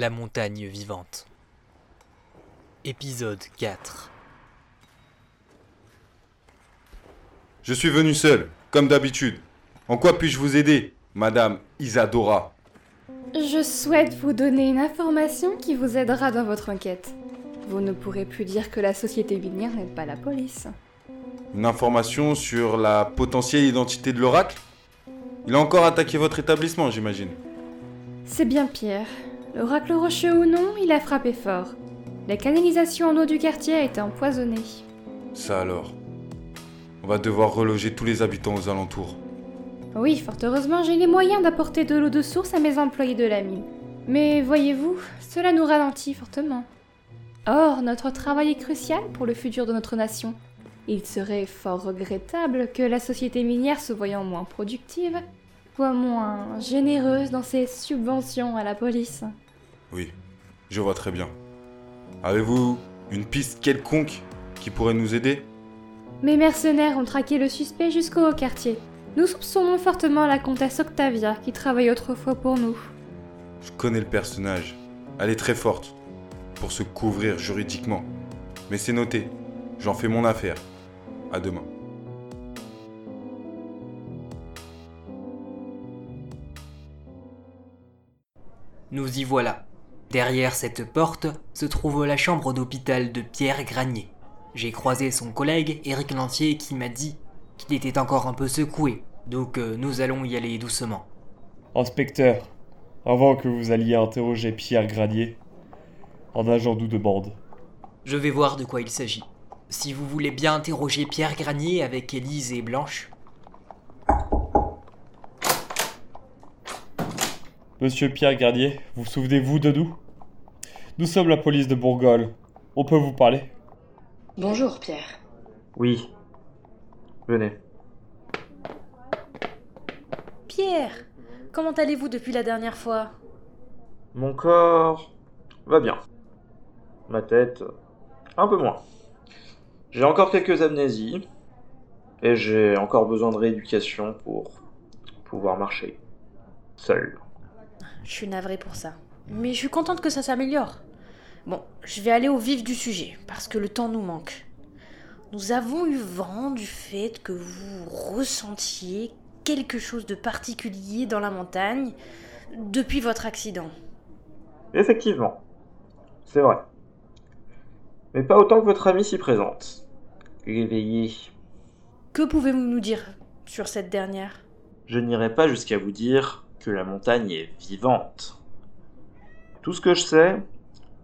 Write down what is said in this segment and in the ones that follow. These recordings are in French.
La montagne vivante. Épisode 4. Je suis venu seul, comme d'habitude. En quoi puis-je vous aider, Madame Isadora? Je souhaite vous donner une information qui vous aidera dans votre enquête. Vous ne pourrez plus dire que la société minière n'est pas la police. Une information sur la potentielle identité de l'oracle? Il a encore attaqué votre établissement, j'imagine. C'est bien Pierre. L'oracle rocheux ou non, il a frappé fort. La canalisation en eau du quartier a été empoisonnée. Ça alors. On va devoir reloger tous les habitants aux alentours. Oui, fort heureusement, j'ai les moyens d'apporter de l'eau de source à mes employés de la mine. Mais voyez-vous, cela nous ralentit fortement. Or, notre travail est crucial pour le futur de notre nation. Il serait fort regrettable que la société minière se voyant moins productive, soit moins généreuse dans ses subventions à la police. Oui, je vois très bien. Avez-vous une piste quelconque qui pourrait nous aider? Mes mercenaires ont traqué le suspect jusqu'au haut quartier. Nous soupçonnons fortement la comtesse Octavia qui travaille autrefois pour nous. Je connais le personnage. Elle est très forte pour se couvrir juridiquement. Mais c'est noté. J'en fais mon affaire. À demain. Nous y voilà. Derrière cette porte se trouve la chambre d'hôpital de Pierre Granier. J'ai croisé son collègue Éric Lantier qui m'a dit qu'il était encore un peu secoué, donc euh, nous allons y aller doucement. Inspecteur, avant que vous alliez interroger Pierre Granier, un agent nous demande. Je vais voir de quoi il s'agit. Si vous voulez bien interroger Pierre Granier avec Élise et Blanche. Monsieur Pierre Granier, vous souvenez-vous de nous? Nous sommes la police de Bourgogne. On peut vous parler Bonjour Pierre. Oui. Venez. Pierre, comment allez-vous depuis la dernière fois? Mon corps va bien. Ma tête, un peu moins. J'ai encore quelques amnésies. Et j'ai encore besoin de rééducation pour pouvoir marcher. Seul. Je suis navrée pour ça. Mais je suis contente que ça s'améliore. Bon, je vais aller au vif du sujet, parce que le temps nous manque. Nous avons eu vent du fait que vous ressentiez quelque chose de particulier dans la montagne depuis votre accident. Effectivement. C'est vrai. Mais pas autant que votre ami s'y présente. Éveillé. Que pouvez-vous nous dire sur cette dernière? Je n'irai pas jusqu'à vous dire que la montagne est vivante. Tout ce que je sais,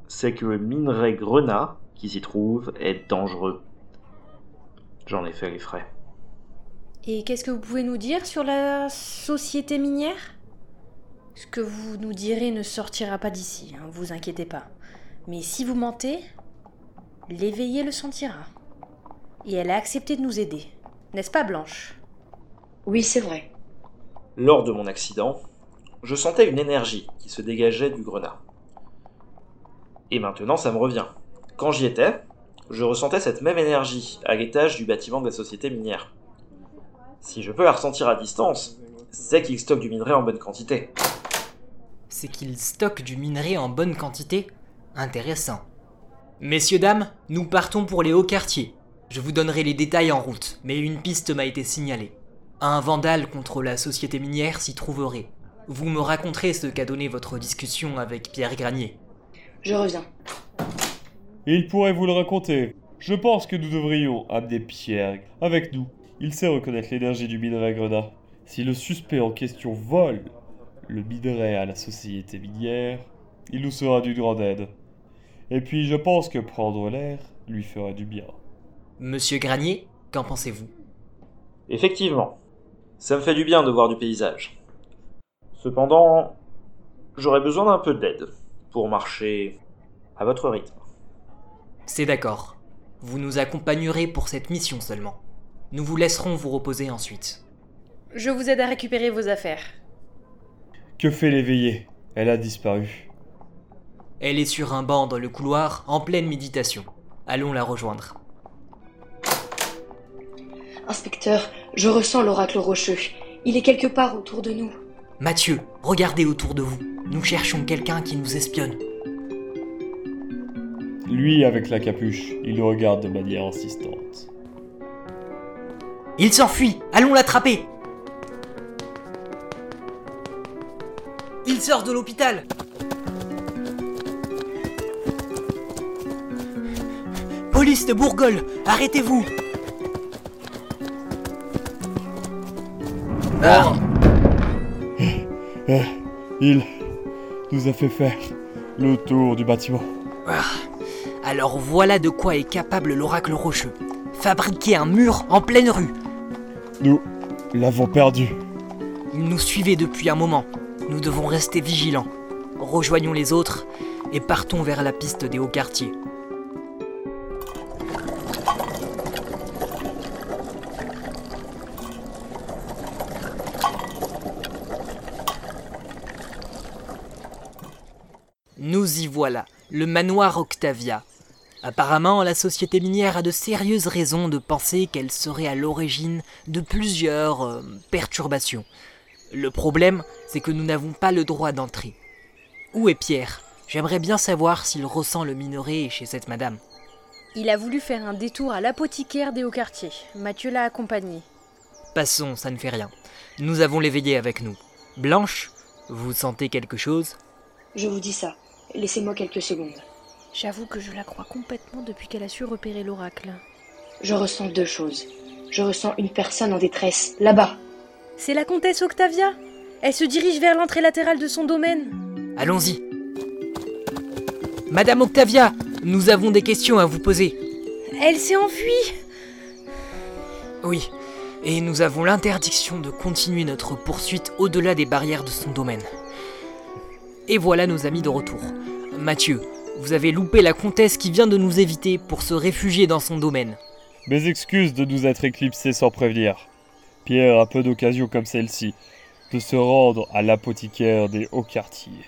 c'est que le minerai grenat qui s'y trouve est dangereux. J'en ai fait les frais. Et qu'est-ce que vous pouvez nous dire sur la société minière? Ce que vous nous direz ne sortira pas d'ici, hein, vous inquiétez pas. Mais si vous mentez, l'éveillé le sentira. Et elle a accepté de nous aider. N'est-ce pas, Blanche? Oui, c'est vrai. Lors de mon accident, je sentais une énergie qui se dégageait du grenat. Et maintenant, ça me revient. Quand j'y étais, je ressentais cette même énergie à l'étage du bâtiment de la société minière. Si je peux la ressentir à distance, c'est qu'il stocke du minerai en bonne quantité. C'est qu'il stocke du minerai en bonne quantité? Intéressant. Messieurs, dames, nous partons pour les hauts quartiers. Je vous donnerai les détails en route, mais une piste m'a été signalée. Un vandale contre la société minière s'y trouverait. Vous me raconterez ce qu'a donné votre discussion avec Pierre Granier. Je reviens. Il pourrait vous le raconter. Je pense que nous devrions amener Pierre avec nous. Il sait reconnaître l'énergie du minerai grenat. Si le suspect en question vole le minerai à la société minière, il nous sera d'une grande aide. Et puis je pense que prendre l'air lui fera du bien. Monsieur Granier, qu'en pensez-vous? Effectivement, ça me fait du bien de voir du paysage. Cependant, j'aurais besoin d'un peu d'aide pour marcher à votre rythme. C'est d'accord. Vous nous accompagnerez pour cette mission seulement. Nous vous laisserons vous reposer ensuite. Je vous aide à récupérer vos affaires. Que fait l'éveillé? Elle a disparu. Elle est sur un banc dans le couloir, en pleine méditation. Allons la rejoindre. Inspecteur, je ressens l'oracle rocheux. Il est quelque part autour de nous. Mathieu, regardez autour de vous. Nous cherchons quelqu'un qui nous espionne. Lui avec la capuche, il nous regarde de manière insistante. Il s'enfuit. Allons l'attraper. Il sort de l'hôpital. Police de Bourgogne Arrêtez-vous. Ah Il nous a fait faire le tour du bâtiment. Ah. Alors voilà de quoi est capable l'oracle rocheux. Fabriquer un mur en pleine rue. Nous l'avons perdu. Il nous suivait depuis un moment. Nous devons rester vigilants. Rejoignons les autres et partons vers la piste des hauts quartiers. Nous y voilà, le manoir Octavia. Apparemment, la société minière a de sérieuses raisons de penser qu'elle serait à l'origine de plusieurs euh, perturbations. Le problème, c'est que nous n'avons pas le droit d'entrer. Où est Pierre? J'aimerais bien savoir s'il ressent le minerai chez cette madame. Il a voulu faire un détour à l'apothicaire des hauts quartiers. Mathieu l'a accompagné. Passons, ça ne fait rien. Nous avons l'éveillé avec nous. Blanche, vous sentez quelque chose? Je vous dis ça. Laissez-moi quelques secondes. J'avoue que je la crois complètement depuis qu'elle a su repérer l'oracle. Je ressens deux choses. Je ressens une personne en détresse, là-bas. C'est la comtesse Octavia Elle se dirige vers l'entrée latérale de son domaine. Allons-y. Madame Octavia, nous avons des questions à vous poser. Elle s'est enfuie Oui, et nous avons l'interdiction de continuer notre poursuite au-delà des barrières de son domaine. Et voilà nos amis de retour. Mathieu, vous avez loupé la comtesse qui vient de nous éviter pour se réfugier dans son domaine. Mes excuses de nous être éclipsés sans prévenir. Pierre a peu d'occasions comme celle-ci de se rendre à l'apothicaire des hauts quartiers.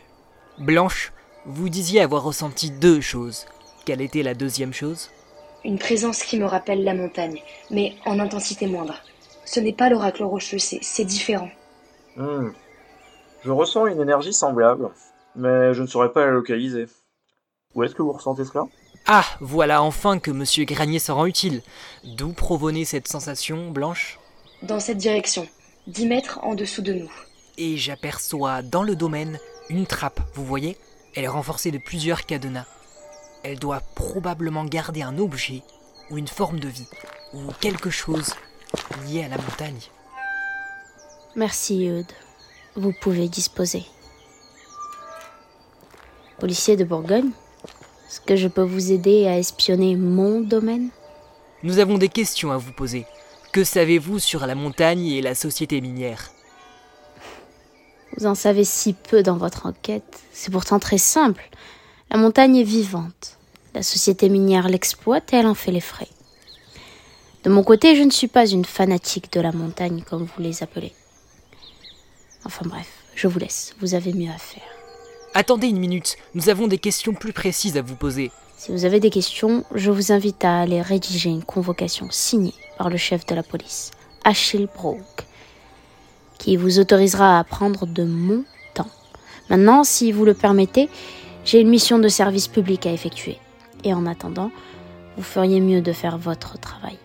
Blanche, vous disiez avoir ressenti deux choses. Quelle était la deuxième chose? Une présence qui me rappelle la montagne, mais en intensité moindre. Ce n'est pas l'oracle rocheux, c'est c'est différent. Hmm. Je ressens une énergie semblable, mais je ne saurais pas la localiser. Où est-ce que vous ressentez cela? Ah, voilà enfin que Monsieur Granier se rend utile. D'où provenait cette sensation, Blanche? Dans cette direction, dix mètres en dessous de nous. Et j'aperçois dans le domaine une trappe, vous voyez? Elle est renforcée de plusieurs cadenas. Elle doit probablement garder un objet, ou une forme de vie, ou quelque chose lié à la montagne. Merci, Eudes. Vous pouvez disposer. Policier de Bourgogne, est-ce que je peux vous aider à espionner mon domaine? Nous avons des questions à vous poser. Que savez-vous sur la montagne et la société minière? Vous en savez si peu dans votre enquête. C'est pourtant très simple. La montagne est vivante. La société minière l'exploite et elle en fait les frais. De mon côté, je ne suis pas une fanatique de la montagne comme vous les appelez. Enfin bref, je vous laisse. Vous avez mieux à faire. Attendez une minute, nous avons des questions plus précises à vous poser. Si vous avez des questions, je vous invite à aller rédiger une convocation signée par le chef de la police, Achille Brook, qui vous autorisera à prendre de mon temps. Maintenant, si vous le permettez, j'ai une mission de service public à effectuer. Et en attendant, vous feriez mieux de faire votre travail.